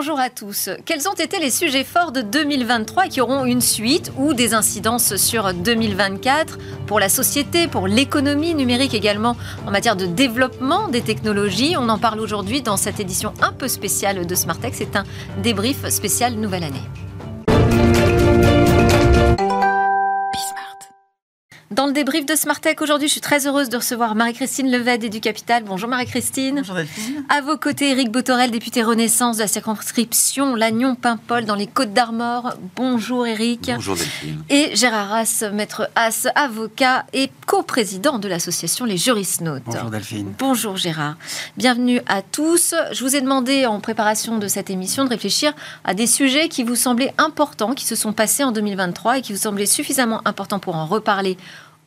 Bonjour à tous. Quels ont été les sujets forts de 2023 qui auront une suite ou des incidences sur 2024 pour la société, pour l'économie numérique également en matière de développement des technologies? On en parle aujourd'hui dans cette édition un peu spéciale de Smartech. C'est un débrief spécial Nouvelle Année. Dans le débrief de Smartech aujourd'hui, je suis très heureuse de recevoir Marie-Christine Leved du Capital. Bonjour Marie-Christine. Bonjour Delphine. À vos côtés, Eric Botorel, député Renaissance de la circonscription Lannion-Paimpol dans les Côtes d'Armor. Bonjour Eric. Bonjour Delphine. Et Gérard As, maître As, avocat et co-président de l'association Les Jurisnautes. Bonjour Delphine. Bonjour Gérard. Bienvenue à tous. Je vous ai demandé en préparation de cette émission de réfléchir à des sujets qui vous semblaient importants, qui se sont passés en 2023 et qui vous semblaient suffisamment importants pour en reparler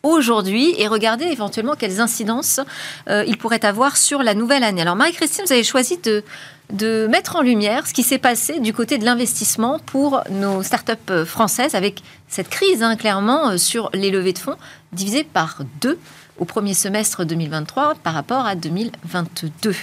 aujourd'hui et regarder éventuellement quelles incidences euh, il pourrait avoir sur la nouvelle année. Alors Marie-Christine, vous avez choisi de, mettre en lumière ce qui s'est passé du côté de l'investissement pour nos startups euh, françaises avec cette crise, hein, clairement, euh, sur les levées de fonds, divisée par deux au premier semestre 2023 par rapport à 2022.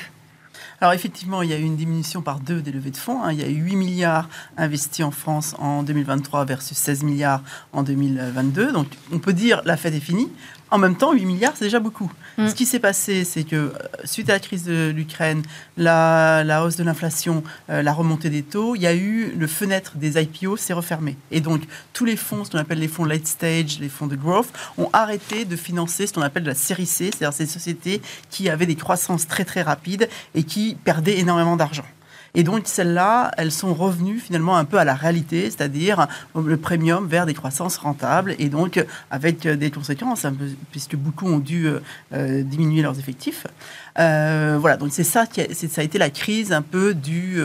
Alors effectivement, il y a eu une diminution par deux des levées de fonds. Hein. Il y a eu 8 milliards investis en France en 2023 versus 16 milliards en 2022. Donc on peut dire la fête est finie. En même temps, 8 milliards, c'est déjà beaucoup. Mm. Ce qui s'est passé, c'est que euh, suite à la crise de l'Ukraine, la, hausse de l'inflation, euh, la remontée des taux, il y a eu le fenêtre des IPO s'est refermé. Et donc, tous les fonds, ce qu'on appelle les fonds late stage, les fonds de growth, ont arrêté de financer ce qu'on appelle la série C, c'est-à-dire ces sociétés qui avaient des croissances très très rapides et qui perdaient énormément d'argent. Et donc, celles-là, elles sont revenues finalement un peu à la réalité, c'est-à-dire le premium vers des croissances rentables et donc avec des conséquences, puisque beaucoup ont dû euh, euh, diminuer leurs effectifs. Euh, voilà, donc c'est ça qui a, ça a été la crise un peu du,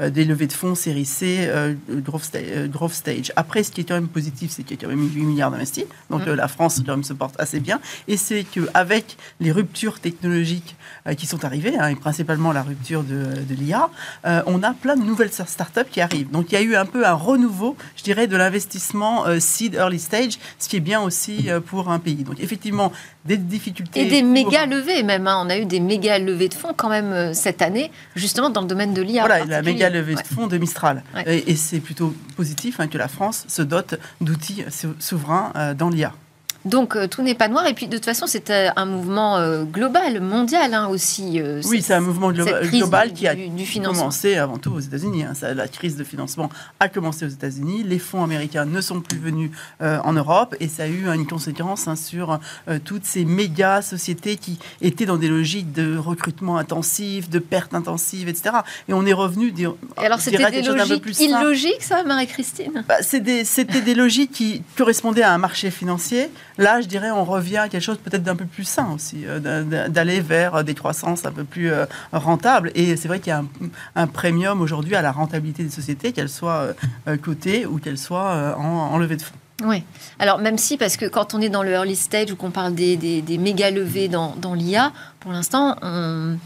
des levées de fonds série C, growth, stage. Après, ce qui est quand même positif, c'est qu'il y a quand même 8 milliards d'investis. Donc mmh. la France quand même se porte assez bien. Et c'est qu'avec les ruptures technologiques qui sont arrivées, hein, et principalement la rupture de, de l'IA, euh, on a plein de nouvelles startups qui arrivent. Donc il y a eu un peu un renouveau, je dirais, de l'investissement euh, seed early stage, ce qui est bien aussi euh, pour un pays. Donc effectivement, des difficultés. Et des méga levées même. Hein. On a eu des méga levées de fonds quand même cette année, justement dans le domaine de l'IA. Voilà, la méga levée de fonds de Mistral. Et, c'est plutôt positif hein, que la France se dote d'outils souverains dans l'IA. Donc euh, tout n'est pas noir. Et puis de toute façon, c'est euh, un mouvement euh, global, mondial hein, aussi. oui, c'est un mouvement global qui a commencé avant tout aux États-Unis. Hein. La crise de financement a commencé aux États-Unis. Les fonds américains ne sont plus venus en Europe et ça a eu une conséquence hein, sur toutes ces méga sociétés qui étaient dans des logiques de recrutement intensif, de perte intensive, etc. Et on est revenu. Dire, et alors c'était des logiques illogiques, ça, Marie-Christine? Bah, C'était des logiques qui correspondaient à un marché financier Là, je dirais, on revient à quelque chose peut-être d'un peu plus sain aussi, euh, d'aller vers des croissances un peu plus euh, rentables. Et c'est vrai qu'il y a un, premium aujourd'hui à la rentabilité des sociétés, qu'elles soient euh, cotées ou qu'elles soient en, levée de fonds. Oui. Alors même si, parce que quand on est dans le early stage ou qu'on parle des, des, méga levées dans, dans l'IA, pour l'instant, on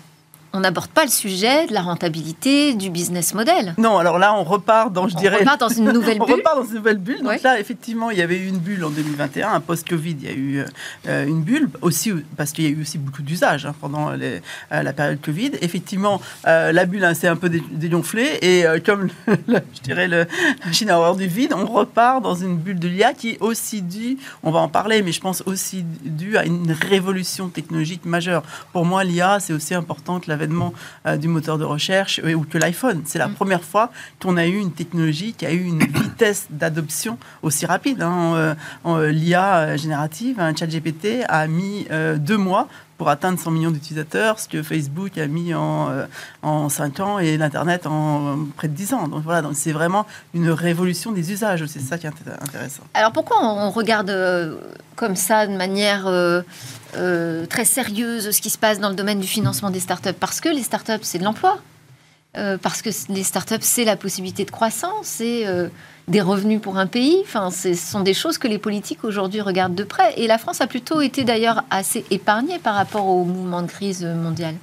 on n'aborde pas le sujet de la rentabilité, du business model. Non, alors là, on repart dans, je on dirais... Repart dans une nouvelle bulle. on repart dans une nouvelle bulle. Donc là, effectivement, il y avait eu une bulle en 2021, un post-Covid, il y a eu euh, une bulle, aussi parce qu'il y a eu aussi beaucoup d'usages hein, pendant euh, la période Covid. Effectivement, euh, la bulle hein, s'est un peu dégonflée et comme, je dirais, le, la Chine a horreur du vide, on repart dans une bulle de l'IA qui est aussi due, on va en parler, mais je pense aussi due à une révolution technologique majeure. Pour moi, l'IA, c'est aussi important que la l'avènement euh, du moteur de recherche euh, ou que l'iPhone. C'est la mm. première fois qu'on a eu une technologie qui a eu une vitesse d'adoption aussi rapide. Hein. Euh, L'IA générative, un chat GPT, a mis deux mois pour atteindre 100 millions d'utilisateurs, ce que Facebook a mis en, en 5 ans et l'Internet en près de 10 ans. Donc voilà, c'est vraiment une révolution des usages, c'est ça qui est intéressant. Alors pourquoi on regarde comme ça de manière euh, très sérieuse ce qui se passe dans le domaine du financement des startups? Parce que les startups c'est de l'emploi, euh, parce que les startups c'est la possibilité de croissance, c'est euh, des revenus pour un pays. Enfin, ce sont des choses que les politiques aujourd'hui regardent de près. Et la France a plutôt été d'ailleurs assez épargnée par rapport au mouvement de crise mondial.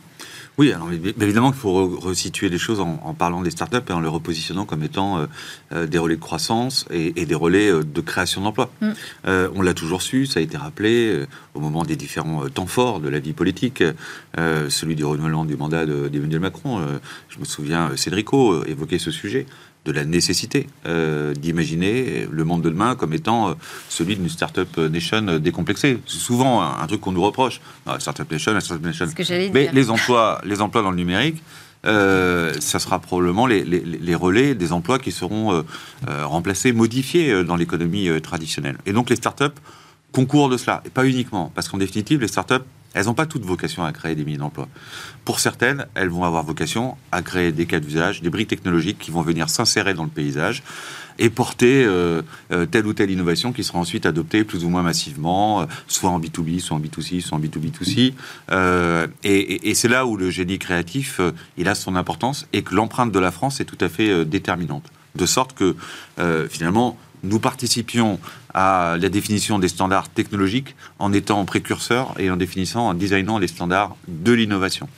Oui, alors évidemment qu'il faut resituer les choses en, parlant des startups et en les repositionnant comme étant euh, euh, des relais de croissance et, des relais euh, de création d'emplois. Mm. on l'a toujours su, ça a été rappelé au moment des différents temps forts de la vie politique, celui du renouvellement du mandat d'Emmanuel Macron. je me souviens, Cédrico évoquait ce sujet de la nécessité euh, d'imaginer le monde de demain comme étant euh, celui d'une startup nation décomplexée. C'est souvent un, truc qu'on nous reproche. Non, startup nation, la startup nation. Mais les emplois, les emplois dans le numérique, euh, ça sera probablement les, les, relais des emplois qui seront remplacés, modifiés dans l'économie traditionnelle. Et donc les startups concourent de cela, et pas uniquement, parce qu'en définitive, les startups elles n'ont pas toute vocation à créer des milliers d'emplois. Pour certaines, elles vont avoir vocation à créer des cas d'usage, des briques technologiques qui vont venir s'insérer dans le paysage et porter euh, euh, telle ou telle innovation qui sera ensuite adoptée plus ou moins massivement, euh, soit en B2B, soit en B2C, soit en B2B2C. et, et c'est là où le génie créatif, il a son importance et que l'empreinte de la France est tout à fait déterminante. De sorte que, finalement, nous participions à la définition des standards technologiques en étant précurseurs et en définissant, en designant les standards de l'innovation.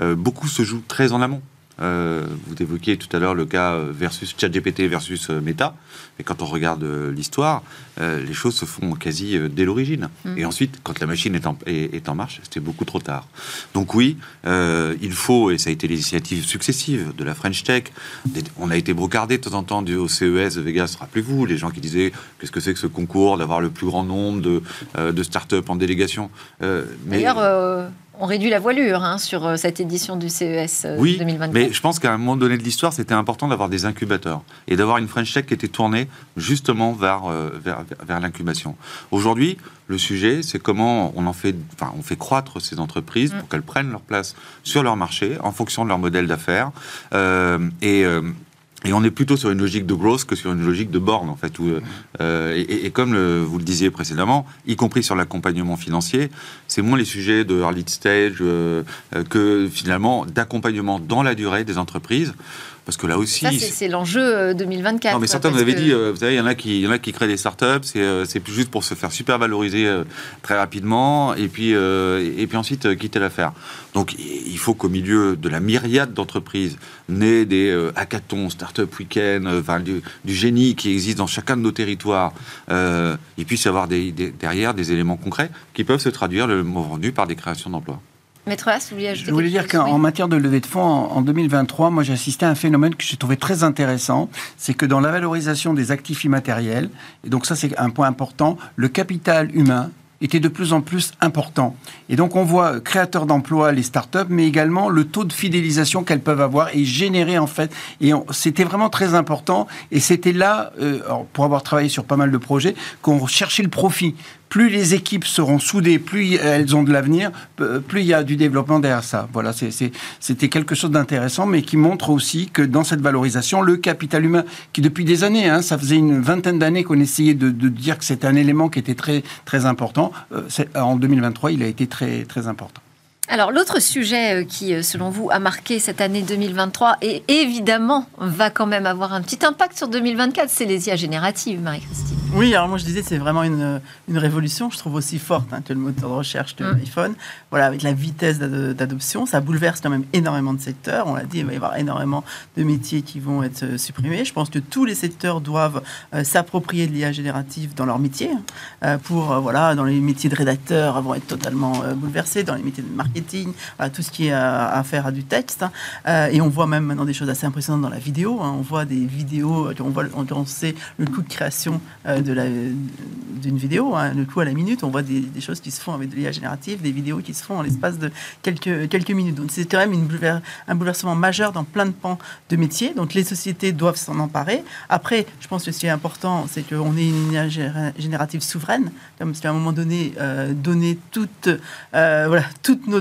Euh, beaucoup se joue très en amont. Euh, vous évoquiez tout à l'heure le cas versus ChatGPT versus euh, Meta. Mais quand on regarde euh, l'histoire, les choses se font quasi dès l'origine. Mm. Et ensuite, quand la machine est en, est, en marche, c'était beaucoup trop tard. Donc oui, il faut, et ça a été l'initiative successive de la French Tech, on a été brocardé de temps en temps du, au CES de Vegas, rappelez-vous, les gens qui disaient qu'est-ce que c'est que ce concours, d'avoir le plus grand nombre de, de start-up en délégation. D'ailleurs, on réduit la voilure hein, sur euh, cette édition du CES euh, oui, Mais je pense qu'à un moment donné de l'histoire, c'était important d'avoir des incubateurs et d'avoir une French Tech qui était tournée justement vers, euh, vers, l'incubation. Aujourd'hui, le sujet, c'est comment on en fait, enfin, on fait croître ces entreprises pour mm. qu'elles prennent leur place sur leur marché en fonction de leur modèle d'affaires. et et on est plutôt sur une logique de growth que sur une logique de borne, en fait. Où, euh, et, comme vous le disiez précédemment, y compris sur l'accompagnement financier, c'est moins les sujets de early stage euh, que finalement d'accompagnement dans la durée des entreprises. Parce que là aussi. c'est l'enjeu 2024. Euh, non, mais certains m'avaient dit, euh, vous savez, il y, en a qui, y en a qui créent des startups, c'est euh, c'est juste pour se faire super valoriser très rapidement, et puis, et puis ensuite quitter l'affaire. Donc il faut qu'au milieu de la myriade d'entreprises nées des hackathons, startup week-end, enfin, du, génie qui existe dans chacun de nos territoires, il puisse y avoir des, derrière des éléments concrets qui peuvent se traduire le moment venu par des créations d'emplois. Maître As, vous ajouter Je voulais dire qu'en matière de levée de fonds, en, 2023, moi j'ai assisté à un phénomène que j'ai trouvé très intéressant, c'est que dans la valorisation des actifs immatériels, et donc ça c'est un point important, le capital humain était de plus en plus important. Et donc on voit créateurs d'emplois, les startups, mais également le taux de fidélisation qu'elles peuvent avoir et générer en fait. Et c'était vraiment très important. Et c'était là, euh, pour avoir travaillé sur pas mal de projets, qu'on cherchait le profit plus les équipes seront soudées, plus elles ont de l'avenir, plus il y a du développement derrière ça. Voilà, c'était quelque chose d'intéressant, mais qui montre aussi que dans cette valorisation, le capital humain, qui depuis des années, hein, ça faisait une vingtaine d'années qu'on essayait de, dire que c'était un élément qui était très, très important, euh, en 2023, il a été très, très important. Alors l'autre sujet euh, qui, euh, selon vous, a marqué cette année 2023 et évidemment va quand même avoir un petit impact sur 2024, c'est les IA génératives, Marie-Christine. Oui, alors moi je disais c'est vraiment une, une, révolution, je trouve aussi forte hein, que le moteur de recherche de mm. l'iPhone. Voilà, avec la vitesse d'adoption, ça bouleverse quand même énormément de secteurs. On l'a dit, il va y avoir énormément de métiers qui vont être euh, supprimés. Je pense que tous les secteurs doivent s'approprier de l'IA générative dans leur métier. pour, voilà, dans les métiers de rédacteur, vont être totalement bouleversés, dans les métiers de marketing tout ce qui est à, faire à du texte. Hein. Euh, et on voit même maintenant des choses assez impressionnantes dans la vidéo. Hein. On voit des vidéos, on, voit, on, sait le coût de création euh, d'une vidéo, hein, le coût à la minute. On voit des, choses qui se font avec de l'IA générative, des vidéos qui se font en l'espace de quelques, quelques minutes. Donc c'est quand même un bouleversement majeur dans plein de pans de métiers. Donc les sociétés doivent s'en emparer. Après, je pense que ce qui est important, c'est qu'on ait une IA générative souveraine, comme si à un moment donné, euh, donner toutes, voilà, toutes nos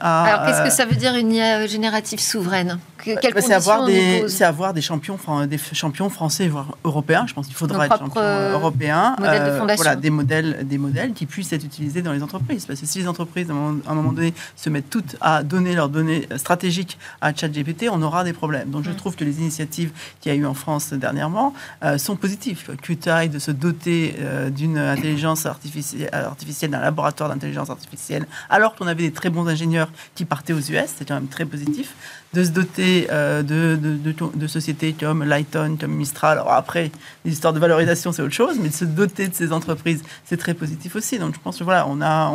à. Alors, qu'est-ce que euh, ça veut dire une IA générative souveraine? Que- quelles Bah, c'est avoir, des, pose c'est avoir des champions, des champions français, voire européens. Je pense qu'il faudra être euh, européen. modèles de fondation. voilà, des modèles, des modèles qui puissent être utilisés dans les entreprises. Parce que si les entreprises, à un moment, à un moment donné, se mettent toutes à donner leurs données stratégiques à ChatGPT, on aura des problèmes. Donc je Mm. trouve que les initiatives qu'il y a eu en France dernièrement euh, sont positives. QTI de se doter euh, d'une intelligence artificielle, artificielle, d'un laboratoire d'intelligence artificielle, alors qu'on avait des très bons ingénieurs qui partaient aux US, c'est quand même très positif de se doter euh, de, sociétés comme Lighton, comme Mistral. Alors après, les histoires de valorisation, c'est autre chose, mais de se doter de ces entreprises, c'est très positif aussi. Donc je pense que voilà, on, a,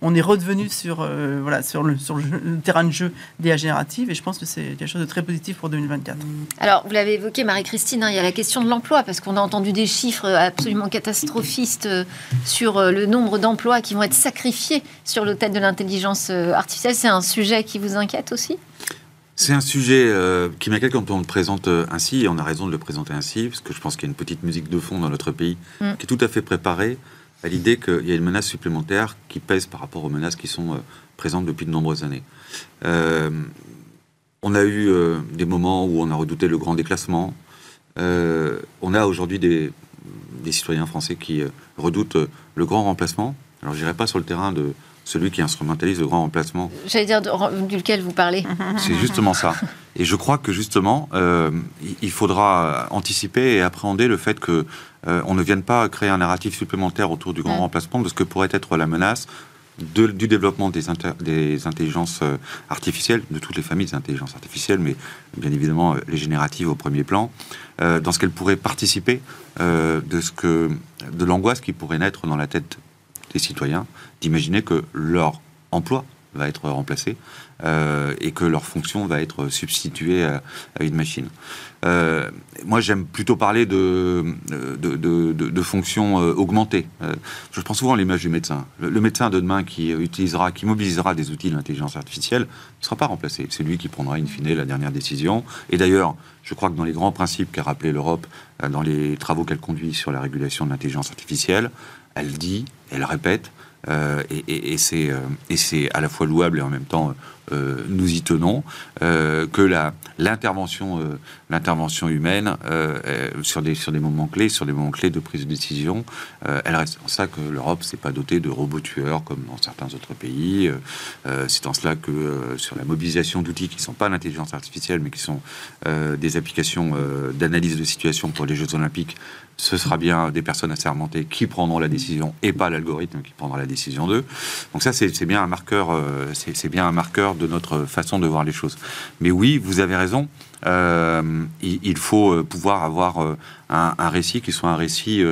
on, est redevenu sur, euh, voilà, sur, le, terrain de jeu d'IA générative et je pense que c'est quelque chose de très positif pour 2024. Alors, vous l'avez évoqué, Marie-Christine, hein, il y a la question de l'emploi, parce qu'on a entendu des chiffres absolument catastrophistes euh, sur euh, le nombre d'emplois qui vont être sacrifiés sur l'autel de l'intelligence euh, artificielle. C'est un sujet qui vous inquiète aussi? C'est un sujet euh, qui m'inquiète quand on le présente euh, ainsi, et on a raison de le présenter ainsi, parce que je pense qu'il y a une petite musique de fond dans notre pays Mm. qui est tout à fait préparée à l'idée qu'il y a une menace supplémentaire qui pèse par rapport aux menaces qui sont euh, présentes depuis de nombreuses années. Euh, on a eu des moments où on a redouté le grand déclassement. On a aujourd'hui des, des citoyens français qui redoutent le grand remplacement. Alors, je n'irai pas sur le terrain de celui qui instrumentalise le grand remplacement J'allais dire de- duquel vous parlez. c'est justement ça. Et je crois que justement, euh, il- faudra anticiper et appréhender le fait que euh, on ne vienne pas créer un narratif supplémentaire autour du grand remplacement de ce que pourrait être la menace de- du développement des, inter- des intelligences euh, artificielles, de toutes les familles d'intelligence artificielle, mais bien évidemment euh, les génératives au premier plan, euh, dans ce qu'elles pourraient participer euh, de ce que de l'angoisse qui pourrait naître dans la tête citoyens d'imaginer que leur emploi va être remplacé euh, et que leur fonction va être substituée à, une machine. Euh, moi, j'aime plutôt parler de, de, de, fonctions euh, augmentées. Je prends souvent l'image du médecin. Le, médecin de demain qui utilisera, qui mobilisera des outils de l'intelligence artificielle ne sera pas remplacé. C'est lui qui prendra in fine la dernière décision. Et d'ailleurs, je crois que dans les grands principes qu'a rappelé l'Europe, dans les travaux qu'elle conduit sur la régulation de l'intelligence artificielle, elle dit, elle répète, euh, et, euh, et c'est à la fois louable et en même temps euh, nous y tenons euh, que l'intervention euh, l'intervention humaine euh, sur des sur des moments clés sur des moments clés de prise de décision elle reste en ça que l'Europe s'est pas dotée de robots tueurs comme dans certains autres pays c'est en cela que sur la mobilisation d'outils qui sont pas l'intelligence artificielle mais qui sont des applications d'analyse de situation pour les Jeux Olympiques ce sera bien des personnes assermentées qui prendront la décision et pas l'algorithme qui prendra la décision d'eux. Donc ça, c'est bien un marqueur, c'est bien un marqueur de notre façon de voir les choses. Mais oui, vous avez raison. euh, il, faut euh, pouvoir avoir euh, un, récit qui soit un récit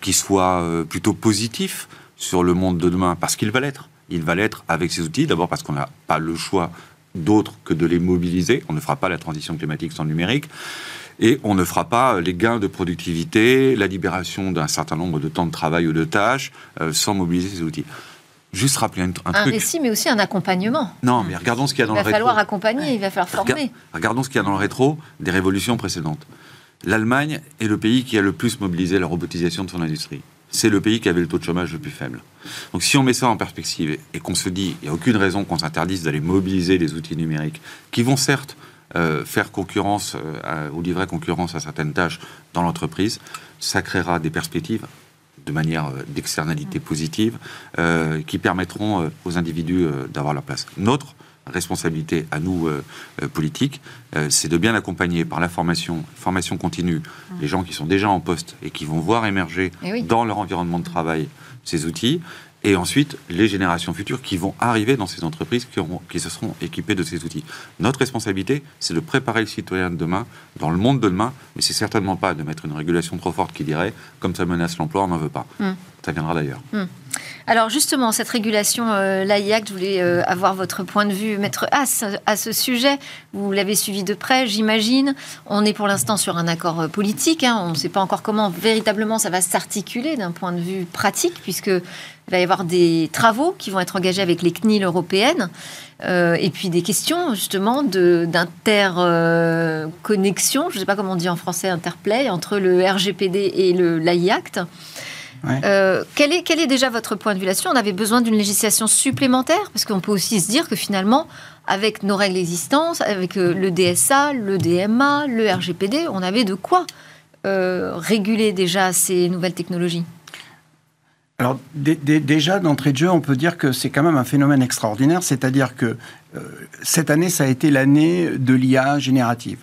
qui soit plutôt positif sur le monde de demain, parce qu'il va l'être. Il va l'être avec ces outils, d'abord parce qu'on n'a pas le choix d'autre que de les mobiliser. On ne fera pas la transition climatique sans numérique. Et on ne fera pas les gains de productivité, la libération d'un certain nombre de temps de travail ou de tâches sans mobiliser ces outils. Juste rappeler un, un Un truc. récit, mais aussi un accompagnement. Non, mais regardons ce qu'il y a Il dans va le rétro. falloir accompagner, il va falloir Rega- former. Regardons ce qu'il y a dans le rétro des révolutions précédentes. L'Allemagne est le pays qui a le plus mobilisé la robotisation de son industrie. C'est le pays qui avait le taux de chômage le plus faible. Donc si on met ça en perspective et qu'on se dit, il n'y a aucune raison qu'on s'interdise d'aller mobiliser les outils numériques, qui vont certes euh, faire concurrence euh, à- ou livrer concurrence à certaines tâches dans l'entreprise, ça créera des perspectives de manière euh, d'externalité positive euh, qui permettront euh, aux individus d'avoir leur place. Notre responsabilité à nous politiques, c'est de bien accompagner par la formation, formation continue, les gens qui sont déjà en poste et qui vont voir émerger Eh oui. dans leur environnement de travail ces outils, et ensuite les générations futures qui vont arriver dans ces entreprises qui, auront, qui se seront équipées de ces outils. Notre responsabilité, c'est de préparer le citoyen de demain dans le monde de demain, mais c'est certainement pas de mettre une régulation trop forte qui dirait, comme ça menace l'emploi, on n'en veut pas. Hmm. Ça viendra d'ailleurs. Alors justement, cette régulation, euh, l'AIAC, je voulais euh, avoir votre point de vue, Maître As, à ce sujet. Vous l'avez suivi de près, j'imagine. On est pour l'instant sur un accord euh, politique. hein. On ne sait pas encore comment véritablement ça va s'articuler d'un point de vue pratique, puisque il va y avoir des travaux qui vont être engagés avec les CNIL européennes. Euh, et puis des questions justement d'interconnexion, je ne sais pas comment on dit en français, interplay, entre le RGPD et l'AI Act. Euh, quel, est, quel est déjà votre point de vue là-dessus? On avait besoin d'une législation supplémentaire Parce qu'on peut aussi se dire que finalement, avec nos règles existantes, avec euh, le DSA, le DMA, le RGPD, on avait de quoi euh, réguler déjà ces nouvelles technologies alors déjà d'entrée de jeu, on peut dire que c'est quand même un phénomène extraordinaire, c'est-à-dire que cette année, ça a été l'année de l'IA générative.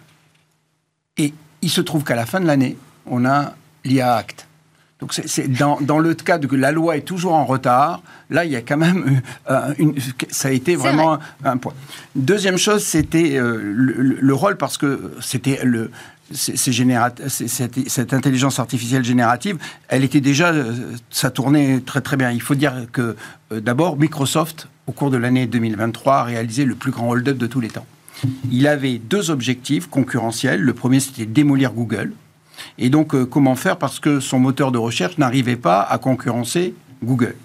Et il se trouve qu'à la fin de l'année, on a l'IA Act. Donc c'est dans, dans, le cas de que la loi est toujours en retard, là il y a quand même euh, une, ça a été vraiment un, point. Deuxième chose, c'était euh, le, rôle parce que c'était le cette, cette, intelligence artificielle générative, elle était déjà, euh, ça tournait très très bien. Il faut dire que d'abord Microsoft, au cours de l'année 2023, a réalisé le plus grand hold-up de tous les temps. Il avait deux objectifs concurrentiels. Le premier, c'était démolir Google. Et donc, euh, comment faire Parce que son moteur de recherche n'arrivait pas à concurrencer Google.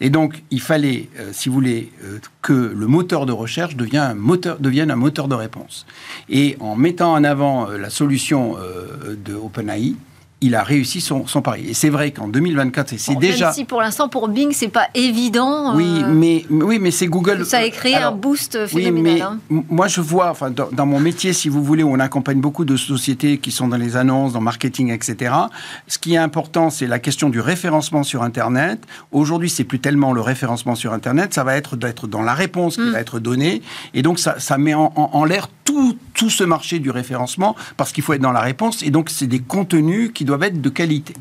Et donc, il fallait, euh, si vous voulez, euh, que le moteur de recherche devienne un moteur, devienne un moteur de réponse. Et en mettant en avant la solution de OpenAI, il a réussi son, pari. Et c'est vrai qu'en 2024, c'est déjà. Même si pour l'instant, pour Bing, c'est pas évident. Oui, euh, mais, oui, mais c'est Google. Ça a créé un boost phénoménal. Oui, mais hein. moi, je vois, enfin, dans, mon métier, si vous voulez, on accompagne beaucoup de sociétés qui sont dans les annonces, dans le marketing, etc. Ce qui est important, c'est la question du référencement sur Internet. Aujourd'hui, c'est plus tellement le référencement sur Internet, ça va être d'être dans la réponse qui mm. va être donnée. Et donc, ça, ça met en, en, en l'air tout, tout ce marché du référencement parce qu'il faut être dans la réponse. Et donc, c'est des contenus qui doivent être de qualité.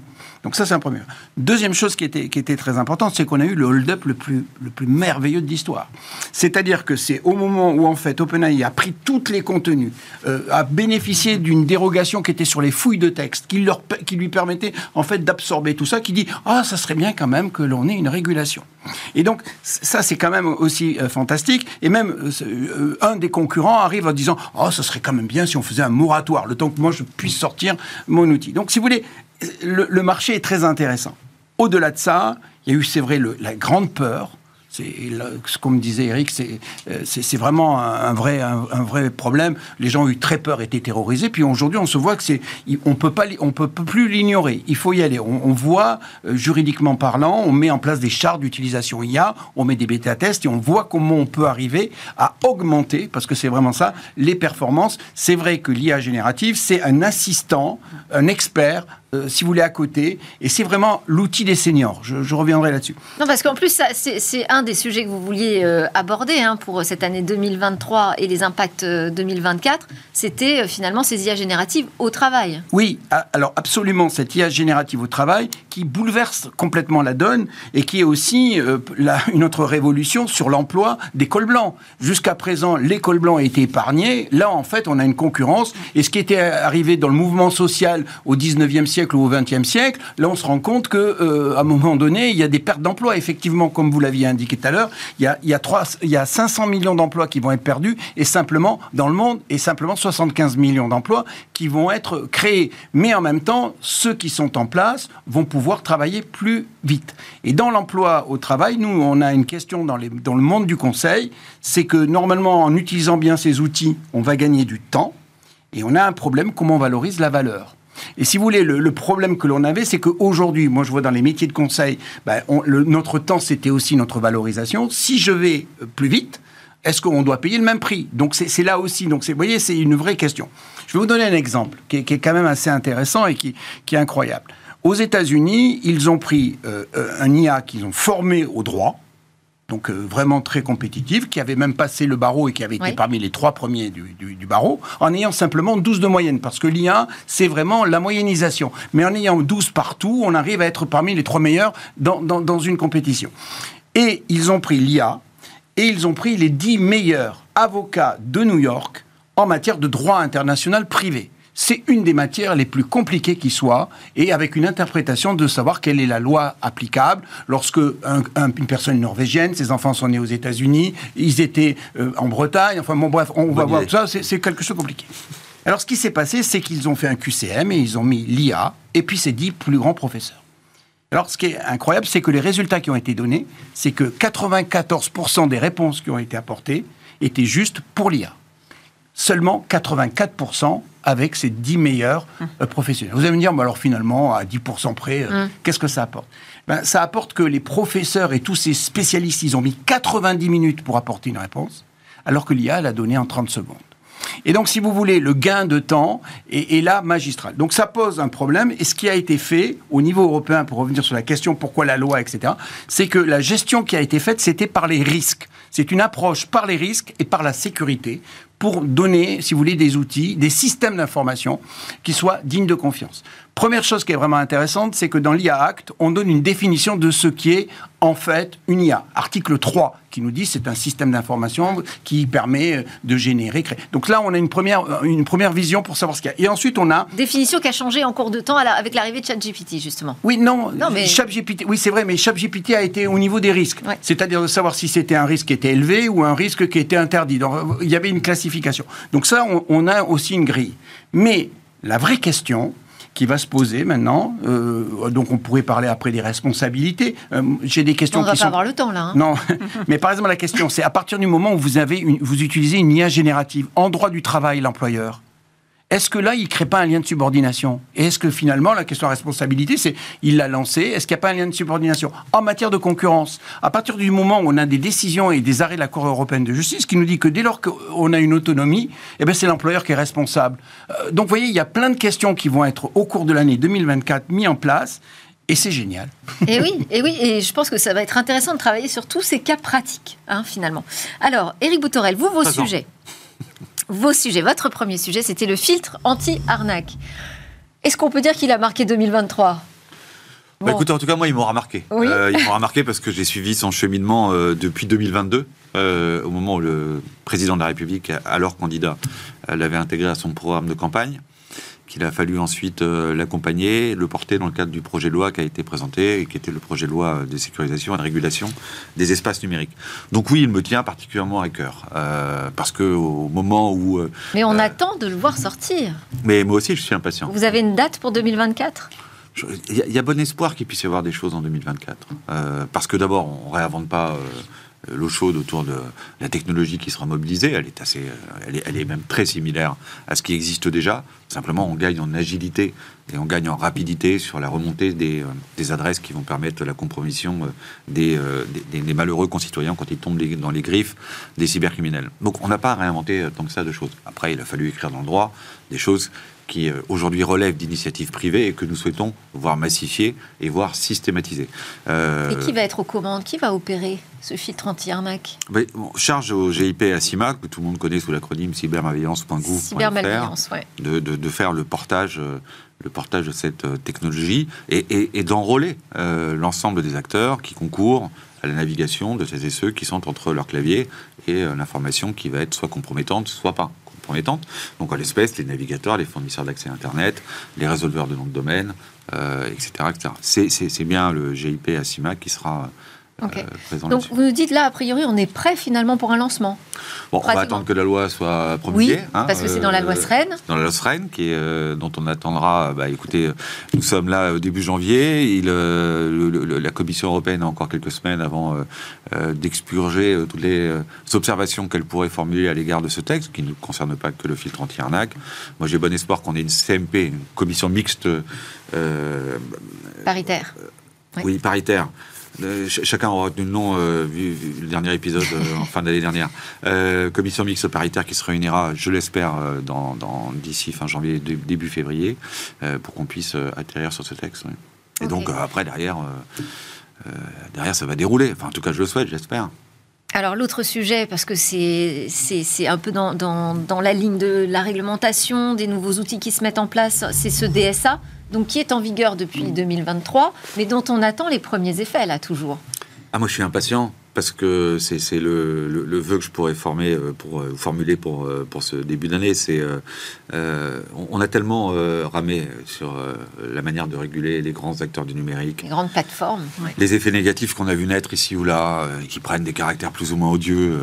Donc ça, c'est un premier. Deuxième chose qui était, qui était très importante, c'est qu'on a eu le hold-up le plus, le plus merveilleux de l'histoire. C'est-à-dire que c'est au moment où, en fait, OpenAI a pris tous les contenus, euh, a bénéficié d'une dérogation qui était sur les fouilles de texte, qui, leur, qui lui permettait, en fait, d'absorber tout ça, qui dit « Ah, ça serait bien quand même que l'on ait une régulation ». Et donc, ça, c'est quand même aussi euh, fantastique. Et même, euh, un des concurrents arrive en disant « Oh, ça serait quand même bien si on faisait un moratoire, le temps que moi, je puisse sortir mon outil ». Donc, si vous voulez, le, marché est très intéressant. Au-delà de ça, il y a eu, c'est vrai, la grande peur ce qu'on me disait Eric, c'est euh, vraiment un, vrai, un, vrai problème. Les gens ont eu très peur, étaient terrorisés. Puis aujourd'hui, on se voit que c'est, on peut on peut plus l'ignorer. Il faut y aller. On, voit, euh, juridiquement parlant, on met en place des chartes d'utilisation IA, on met des bêta-tests et on voit comment on peut arriver à augmenter, parce que c'est vraiment ça, les performances. C'est vrai que l'IA générative, c'est un assistant, un expert euh, si vous voulez, à côté. Et c'est vraiment l'outil des seniors. Je, reviendrai là-dessus. Non, parce qu'en plus, c'est un des sujets que vous vouliez euh, aborder hein, pour cette année 2023 et les impacts 2024. Euh, C'était finalement ces IA génératives au travail. Oui, alors absolument, cette IA générative au travail qui bouleverse complètement la donne et qui est aussi une autre révolution sur l'emploi des cols blancs. Jusqu'à présent, les cols blancs été épargnés. Là, en fait, on a une concurrence. Et ce qui était arrivé dans le mouvement social au 19e siècle, ou au XXe siècle, là on se rend compte que euh, un moment donné, il y a des pertes d'emplois. Effectivement, comme vous l'aviez indiqué tout à l'heure, il y a, il y a, 3, il y a 500 millions d'emplois qui vont être perdus et simplement dans le monde et simplement 75 millions d'emplois qui vont être créés. Mais en même temps, ceux qui sont en place vont pouvoir travailler plus vite. Et dans l'emploi au travail, nous, on a une question dans, dans le monde du conseil, c'est que normalement, en utilisant bien ces outils, on va gagner du temps. Et on a un problème, comment on valorise la valeur et si vous voulez, le, problème que l'on avait, c'est qu'aujourd'hui, moi je vois dans les métiers de conseil, ben, notre temps c'était aussi notre valorisation. Si je vais euh, plus vite, est-ce qu'on doit payer le même prix? Donc c'est là aussi. Donc vous voyez, c'est une vraie question. Je vais vous donner un exemple qui est, quand même assez intéressant et qui, est incroyable. Aux États-Unis, ils ont pris euh, euh, un IA qu'ils ont formé au droit, donc euh, vraiment très compétitive, qui avait même passé le barreau et qui avait été parmi les trois premiers du, barreau, en ayant simplement 12 de moyenne, parce que l'IA, c'est vraiment la moyennisation. Mais en ayant 12 partout, on arrive à être parmi les trois meilleurs dans, dans une compétition. Et ils ont pris l'IA, et ils ont pris les 10 meilleurs avocats de New York en matière de droit international privé c'est une des matières les plus compliquées qui soit, et avec une interprétation de savoir quelle est la loi applicable lorsque une personne norvégienne, ses enfants sont nés aux États-Unis, ils étaient euh, en Bretagne, enfin bon bref, on va voir tout ça, c'est quelque chose de compliqué. Alors ce qui s'est passé, c'est qu'ils ont fait un QCM et ils ont mis l'IA et puis ces dix plus grands professeurs. Alors ce qui est incroyable, c'est que les résultats qui ont été donnés, c'est que 94% des réponses qui ont été apportées étaient justes pour l'IA. Seulement 84% avec ces 10 meilleurs euh, professionnels. Vous allez me dire, mais alors finalement, à 10% près, euh, Hum. qu'est-ce que ça apporte? Ben, Ça apporte que les professeurs et tous ces spécialistes, ils ont mis 90 minutes pour apporter une réponse, alors que l'IA l'a donné en 30 secondes. Et donc, si vous voulez, le gain de temps est, est là magistral. Donc, ça pose un problème. Et ce qui a été fait au niveau européen, pour revenir sur la question pourquoi la loi, etc., c'est que la gestion qui a été faite, c'était par les risques. C'est une approche par les risques et par la sécurité pour donner, si vous voulez, des outils, des systèmes d'information qui soient dignes de confiance. Première chose qui est vraiment intéressante, c'est que dans l'IA Act, on donne une définition de ce qui est en fait une IA. Article 3 qui nous dit c'est un système d'information qui permet de générer, créer. Donc là, on a une première, une première vision pour savoir ce qu'il y a. Et ensuite, on a Définition qui a changé en cours de temps avec l'arrivée de ChatGPT, justement. oui, non, Non, mais- ChatGPT, oui, c'est vrai, mais ChatGPT a été au niveau des risques. Ouais. C'est-à-dire de savoir si c'était un risque qui était élevé ou un risque qui était interdit. Donc, euh, il y avait une classification. Donc ça, on, on a aussi une grille. Mais la vraie question qui va se poser maintenant, euh, donc on pourrait parler après des responsabilités. Euh, J'ai des questions On va qui pas sont... avoir le temps, là. hein. Non, mais par exemple, la question, c'est à partir du moment où vous, avez une- vous utilisez une IA générative en droit du travail, l'employeur, est-ce que là, il ne crée pas un lien de subordination? Et est-ce que finalement, la question de responsabilité, c'est il l'a lancé, est-ce qu'il n'y a pas un lien de subordination? En matière de concurrence, à partir du moment où on a des décisions et des arrêts de la Cour européenne de justice qui nous dit que dès lors qu'on a une autonomie, eh ben, c'est l'employeur qui est responsable. Euh, donc, vous voyez, il y a plein de questions qui vont être, au cours de l'année 2024, mis en place, et c'est génial. Et oui, et oui, et je pense que ça va être intéressant de travailler sur tous ces cas pratiques, hein, finalement. Alors, Éric Boutorel, vous, vos Présent. sujets. Vos sujets, votre premier sujet, c'était le filtre anti-arnaque. Est-ce qu'on peut dire qu'il a marqué 2023 Bah, Bon. écoutez, en tout cas, moi, il m'aura marqué. Oui. Euh, il m'aura marqué parce que j'ai suivi son cheminement euh, depuis 2022, euh, au moment où le président de la République, alors candidat, euh, l'avait intégré à son programme de campagne, qu'il a fallu ensuite euh, l'accompagner, le porter dans le cadre du projet de loi qui a été présenté, et qui était le projet de loi de sécurisation et de régulation des espaces numériques. Donc oui, il me tient particulièrement à cœur, euh, parce que au moment où... euh, Mais on Euh. attend de le voir sortir. mais moi aussi, je suis impatient. Vous avez une date pour 2024 Je- Il y, y a bon espoir qu'il puisse y avoir des choses en 2024. Euh, parce que d'abord, on ne réinvente pas euh, l'eau chaude autour de la technologie qui sera mobilisée. Elle est, assez, euh, elle est, elle est même très similaire à ce qui existe déjà. Simplement, on gagne en agilité et on gagne en rapidité sur la remontée des, euh, des adresses qui vont permettre la compromission euh, des, euh, des- des malheureux concitoyens quand ils tombent dans les griffes des cybercriminels. Donc, on n'a pas euh, tant que ça de choses. Après, il a fallu écrire dans le droit des choses qui euh, aujourd'hui relèvent d'initiatives privées et que nous souhaitons voir massifier et voir systématiser. Euh, Et qui va être aux commandes? Qui va opérer ce filtre anti-arnaque? Bon, charge au GIP à CIMA, que tout le monde connaît sous l'acronyme cybermalveillance.gouv.fr, Cybermalveillance, ouais. de, de- de faire le portage, euh, le portage de cette euh, technologie et, et- et d'enrôler euh, l'ensemble des acteurs qui concourent à la navigation de celles et ceux qui sont entre leur clavier et l'information qui va être soit compromettante, soit pas Donc, à l'espèce, les navigateurs, les fournisseurs d'accès Internet, les résolveurs de noms de domaine, euh, etc. C'est- bien le GIP à CIMA qui sera euh, Donc vous nous dites là, a priori, on est prêt finalement pour un lancement. Bon, on va attendre que la loi soit promulguée. Oui, parce que c'est dans la loi SREN. Dans la loi SREN, qui est, euh, dont on attendra. Bah, écoutez, euh, nous sommes là au début janvier. Il, euh, le- le- la Commission européenne a encore quelques semaines avant euh, euh, d'expurger euh, toutes les euh, observations qu'elle pourrait formuler à l'égard de ce texte, qui ne concerne pas que le filtre anti-arnaque. Moi, j'ai bon espoir qu'on ait une CMP, une commission mixte. euh, Paritaire. Oui. oui, paritaire. Euh, ch- chacun aura retenu le nom, euh, vu, vu le dernier épisode euh, en fin d'année dernière. Commission mixte paritaire qui se réunira, je l'espère, dans, d'ici fin janvier, dé- début février, pour qu'on puisse atterrir sur ce texte. oui. Et donc, après, derrière, derrière, ça va dérouler. Enfin, en tout cas, je le souhaite, j'espère. Alors l'autre sujet, parce que c'est un peu dans, dans- dans la ligne de la réglementation, des nouveaux outils qui se mettent en place, c'est ce DSA, donc qui est en vigueur depuis 2023, mais dont on attend les premiers effets là toujours. Ah, moi, je suis impatient parce que c'est le, le, le vœu que je pourrais former euh, pour euh, formuler pour euh, pour ce début d'année. C'est euh, on, a tellement euh, ramé sur euh, la manière de réguler les grands acteurs du numérique, Les grandes plateformes. ouais. les effets négatifs qu'on a vu naître ici ou là, qui prennent des caractères plus ou moins odieux.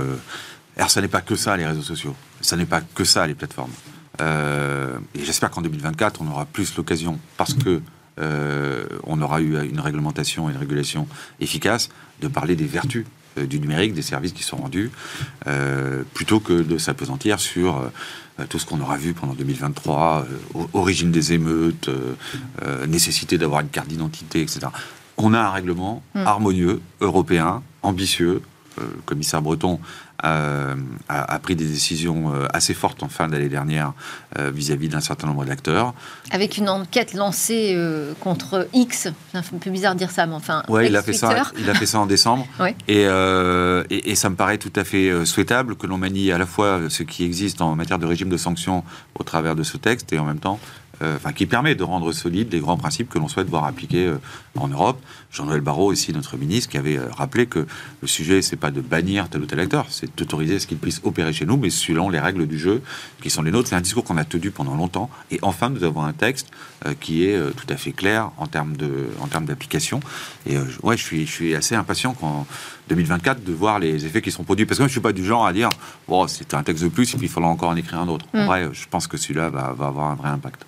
Alors, ça n'est pas que ça les réseaux sociaux. Ça n'est pas que ça les plateformes. Euh, et j'espère qu'en 2024, on aura plus l'occasion parce que euh, on aura eu une réglementation et une régulation efficace de parler des vertus du numérique, des services qui sont rendus, plutôt que de s'apesantir sur tout ce qu'on aura vu pendant 2023, origine des émeutes, nécessité d'avoir une carte d'identité, etc. On a un règlement hmm. harmonieux, européen, ambitieux. Le commissaire Breton euh, a, pris des décisions euh, assez fortes en fin d'année dernière euh, vis-à-vis d'un certain nombre d'acteurs. Avec une enquête lancée contre X, c'est un peu bizarre de dire ça, mais enfin. Oui, il a fait ça. Il a fait ça en décembre. et, et, ça me paraît tout à fait souhaitable que l'on manie à la fois ce qui existe en matière de régime de sanctions au travers de ce texte et en même temps euh, enfin, qui permet de rendre solides les grands principes que l'on souhaite voir appliqués euh, en Europe. Jean-Noël Barrot, ici notre ministre, qui avait euh, rappelé que le sujet, c'est pas de bannir tel ou tel acteur, c'est d'autoriser ce qu'il puisse opérer chez nous, mais selon les règles du jeu qui sont les nôtres. C'est un discours qu'on a tenu pendant longtemps, et enfin, nous avons un texte qui est tout à fait clair en termes d'application. Et ouais, je suis, je suis assez impatient qu'en 2024 de voir les effets qui sont produits, parce que moi, je suis pas du genre à dire, bon, c'est un texte de plus, et puis il faudra encore en écrire un autre. En mm. vrai, je pense que celui-là va, va avoir un vrai impact.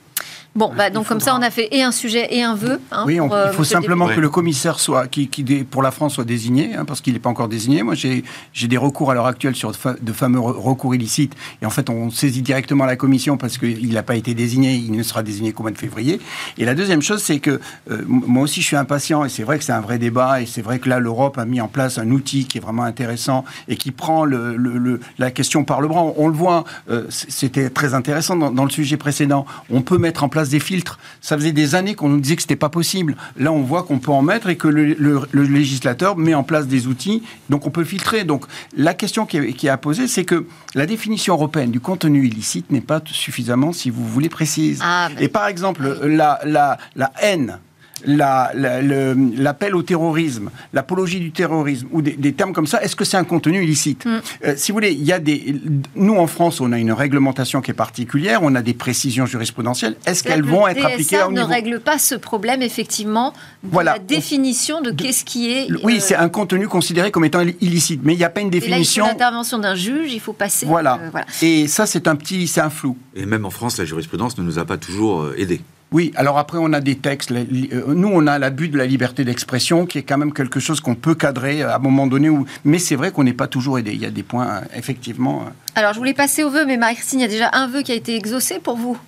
Bon, bah, donc comme ça, on a fait et un sujet et un vœu. Hein, oui, il euh, faut simplement que le commissaire soit, qui, qui pour la France soit désigné, hein, parce qu'il n'est pas encore désigné. Moi, j'ai des recours à l'heure actuelle sur de fameux recours illicites, et en fait, on saisit directement la commission parce qu'il n'a pas été désigné, il ne sera désigné qu'au mois de février. Et la deuxième chose, c'est que euh, moi aussi, je suis impatient, et c'est vrai que c'est un vrai débat, et c'est vrai que là, l'Europe a mis en place un outil qui est vraiment intéressant et qui prend le, le, la question par le bras. On, le voit, euh, c'était très intéressant dans, dans le sujet précédent. On peut mettre en place des filtres. Ça faisait des années qu'on nous disait que c'était pas possible. Là, on voit qu'on peut en mettre et que le, législateur met en place des outils, donc on peut filtrer. Donc la question qui est, à poser, c'est que la définition européenne du contenu illicite n'est pas suffisamment, si vous voulez, précise. Ah, et par exemple, la, la, la haine l'appel au terrorisme, l'apologie du terrorisme, ou des, termes comme ça, est-ce que c'est un contenu illicite mm. euh, Si vous voulez, il y a des. Nous, en France, on a une réglementation qui est particulière, on a des précisions jurisprudentielles. Est-ce qu'elles vont être appliquées au niveau. ne règle pas ce problème, effectivement, de voilà. la définition de, qu'est-ce qui est. Oui, euh, c'est un contenu considéré comme étant illicite, mais il n'y a pas une définition. Et là, il faut l'intervention d'un juge, il faut passer. Voilà. Euh, voilà. Et ça, c'est un petit. C'est un flou. Et même en France, la jurisprudence ne nous a pas toujours aidés. Oui, alors après on a des textes. Euh, nous on a l'abus de la liberté d'expression qui est quand même quelque chose qu'on peut cadrer à un moment donné. Mais c'est vrai qu'on n'est pas toujours aidé. Il y a des points euh, effectivement. Euh. Alors je voulais passer au vœu, mais Marie-Christine, il y a déjà un vœu qui a été exaucé pour vous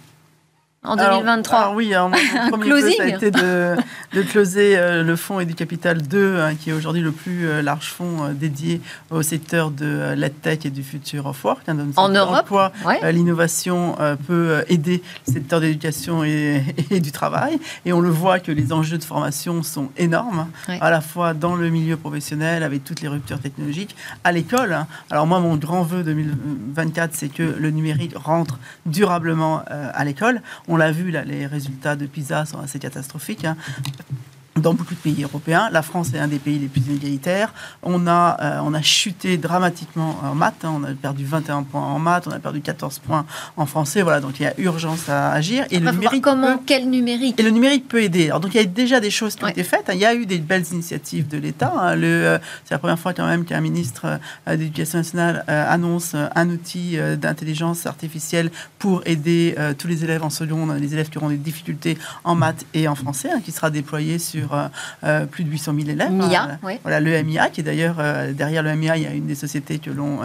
en 2023 alors, oui, alors, mon premier ça a été de, de closer euh, le fonds et du capital 2, hein, qui est aujourd'hui le plus euh, large fonds euh, dédié au secteur de l'EdTech et du future of work. Hein, en Europe, l'innovation peut aider le secteur d'éducation et, et, du travail. Et on le voit que les enjeux de formation sont énormes, à la fois dans le milieu professionnel, avec toutes les ruptures technologiques, à l'école. Hein. Alors moi, mon grand vœu 2024, c'est que le numérique rentre durablement à l'école. On l'a vu, là, les résultats de PISA sont assez catastrophiques. Hein dans beaucoup de pays européens. La France est un des pays les plus inégalitaires. On a, euh, on a chuté dramatiquement en maths. Hein. On a perdu 21 points en maths, on a perdu 14 points en français. Voilà, donc il y a urgence à agir. Et le numérique comment, quel numérique Et le numérique peut aider. Alors, donc il y a déjà des choses qui ont été faites. Hein. Il y a eu des belles initiatives de l'État. Hein. Euh, c'est la première fois quand même qu'un ministre euh, d'éducation nationale annonce un outil d'intelligence artificielle pour aider tous les élèves en seconde, les élèves qui auront des difficultés en maths et en français, qui sera déployé sur euh, euh, plus de 800 000 élèves. MIA, hein. oui. Voilà, le MIA, qui est d'ailleurs, euh, derrière le MIA, il y a une des sociétés que l'on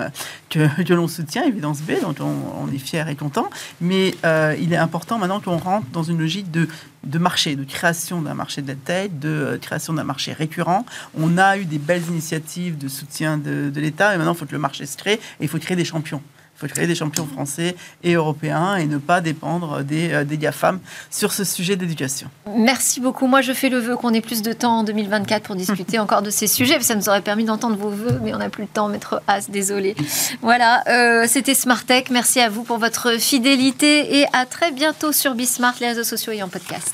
que, que l'on soutient, Évidence B, donc on, est fier et content. Mais il est important maintenant qu'on rentre dans une logique de de marché, de création d'un marché de la tête, de création d'un marché récurrent. On a eu des belles initiatives de soutien de, de l'État et maintenant il faut que le marché se crée et il faut créer des champions. Faut créer des champions français et européens et ne pas dépendre des, euh, des GAFAM sur ce sujet d'éducation. Merci beaucoup. Moi, je fais le vœu qu'on ait plus de temps en 2024 pour discuter encore de ces sujets. Ça nous aurait permis d'entendre vos vœux, mais on n'a plus le temps, maître As, désolé. Voilà, euh, c'était Smart Tech. Merci à vous pour votre fidélité et à très bientôt sur Bismart, les réseaux sociaux et en podcast.